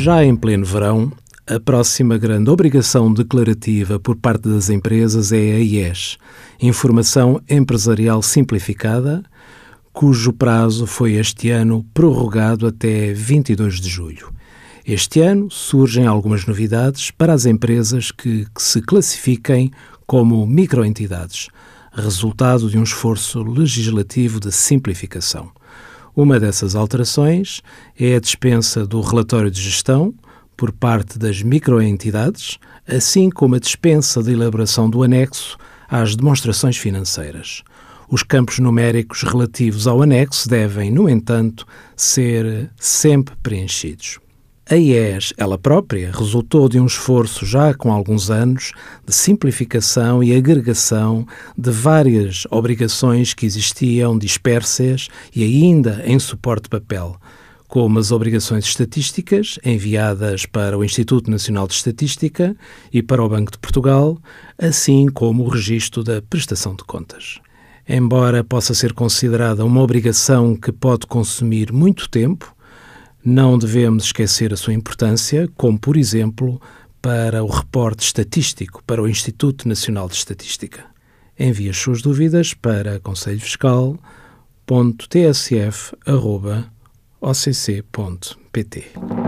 Já em pleno verão, a próxima grande obrigação declarativa por parte das empresas é a IES, Informação Empresarial Simplificada, cujo prazo foi este ano prorrogado até 22 de julho. Este ano surgem algumas novidades para as empresas que, que se classifiquem como microentidades, resultado de um esforço legislativo de simplificação. Uma dessas alterações é a dispensa do relatório de gestão por parte das microentidades, assim como a dispensa de elaboração do anexo às demonstrações financeiras. Os campos numéricos relativos ao anexo devem, no entanto, ser sempre preenchidos. A IES, ela própria, resultou de um esforço já com alguns anos de simplificação e agregação de várias obrigações que existiam dispersas e ainda em suporte papel, como as obrigações estatísticas enviadas para o Instituto Nacional de Estatística e para o Banco de Portugal, assim como o registro da prestação de contas. Embora possa ser considerada uma obrigação que pode consumir muito tempo, não devemos esquecer a sua importância, como, por exemplo, para o reporte estatístico para o Instituto Nacional de Estatística. Envie as suas dúvidas para conselhofiscal.tsf.occ.pt.